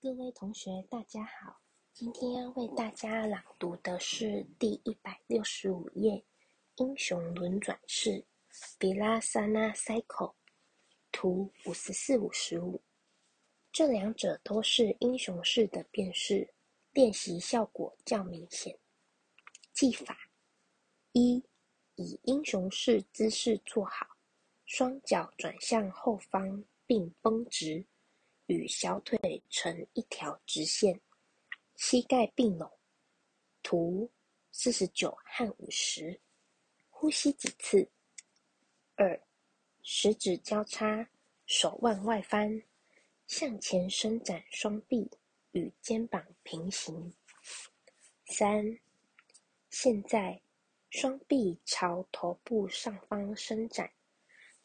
各位同学，大家好。今天要为大家朗读的是第一百六十五页《英雄轮转式》（Vilasana Cycle） 图五十四、五十五。这两者都是英雄式的变式，练习效果较明显。技法：一、以英雄式姿势坐好，双脚转向后方并绷直。与小腿成一条直线，膝盖并拢。图四十九和五十，呼吸几次。二，食指交叉，手腕外翻，向前伸展双臂，与肩膀平行。三，现在双臂朝头部上方伸展，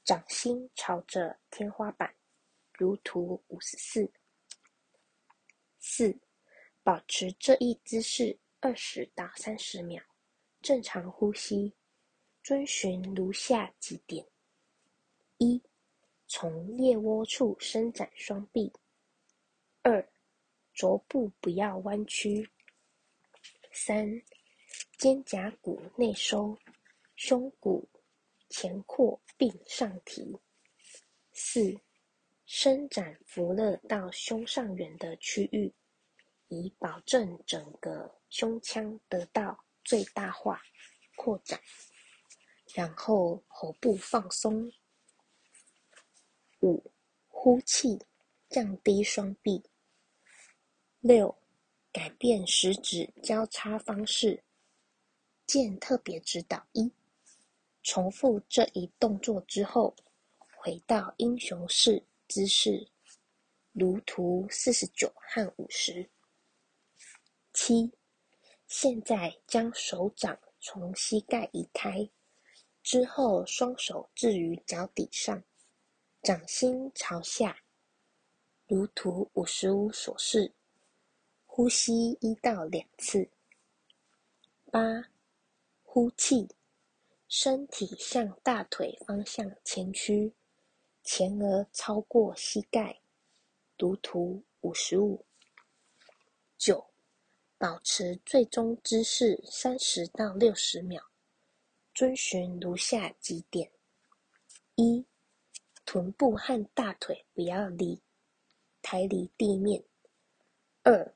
掌心朝着天花板。如图五十四。四，保持这一姿势二十到三十秒，正常呼吸，遵循如下几点：一，从腋窝处伸展双臂；二，肘部不要弯曲；三，肩胛骨内收，胸骨前扩并上提；四。伸展扶勒到胸上缘的区域，以保证整个胸腔得到最大化扩展。然后喉部放松。五，呼气，降低双臂。六，改变食指交叉方式。见特别指导一。重复这一动作之后，回到英雄式。姿势，如图四十九和五十。七，现在将手掌从膝盖移开，之后双手置于脚底上，掌心朝下，如图五十五所示。呼吸一到两次。八，呼气，身体向大腿方向前屈。前额超过膝盖，读图五十五。九，保持最终姿势三十到六十秒，遵循如下几点：一，臀部和大腿不要离抬离地面；二，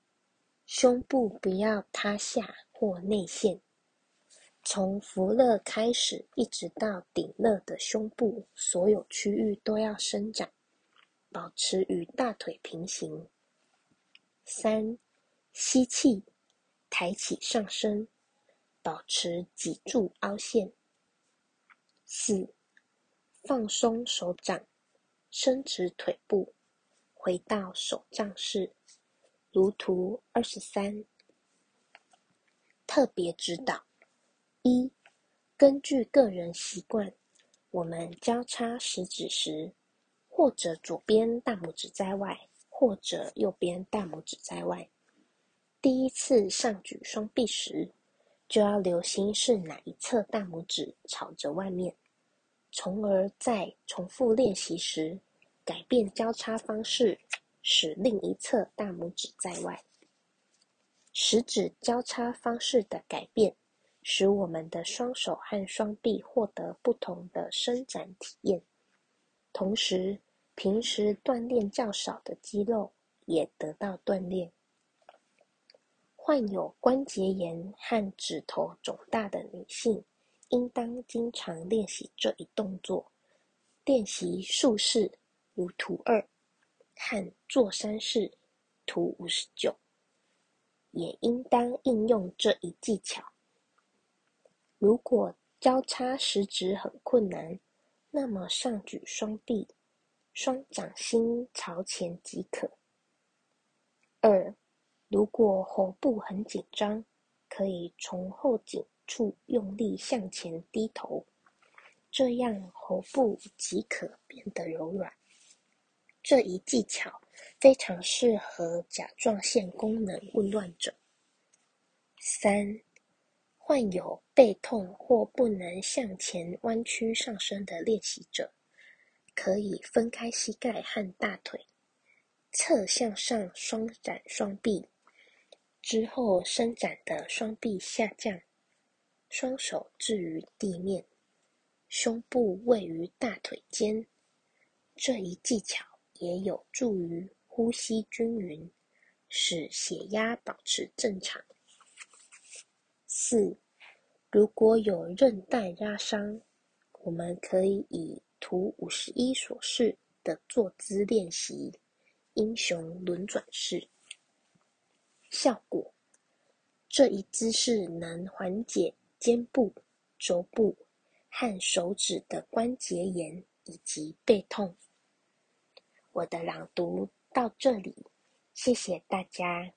胸部不要塌下或内陷。从腹肋开始，一直到顶肋的胸部，所有区域都要伸展，保持与大腿平行。三，吸气，抬起上身，保持脊柱凹陷。四，放松手掌，伸直腿部，回到手杖式，如图二十三。特别指导。一，根据个人习惯，我们交叉食指时，或者左边大拇指在外，或者右边大拇指在外。第一次上举双臂时，就要留心是哪一侧大拇指朝着外面，从而在重复练习时，改变交叉方式，使另一侧大拇指在外。食指交叉方式的改变。使我们的双手和双臂获得不同的伸展体验，同时平时锻炼较少的肌肉也得到锻炼。患有关节炎和指头肿大的女性，应当经常练习这一动作，练习竖式如图二和坐山式图五十九，也应当应用这一技巧。如果交叉食指很困难，那么上举双臂，双掌心朝前即可。二，如果喉部很紧张，可以从后颈处用力向前低头，这样喉部即可变得柔软。这一技巧非常适合甲状腺功能紊乱者。三。患有背痛或不能向前弯曲上身的练习者，可以分开膝盖和大腿，侧向上双展双臂，之后伸展的双臂下降，双手置于地面，胸部位于大腿间。这一技巧也有助于呼吸均匀，使血压保持正常。四，如果有韧带拉伤，我们可以以图五十一所示的坐姿练习英雄轮转式。效果，这一姿势能缓解肩部、肘部和手指的关节炎以及背痛。我的朗读到这里，谢谢大家。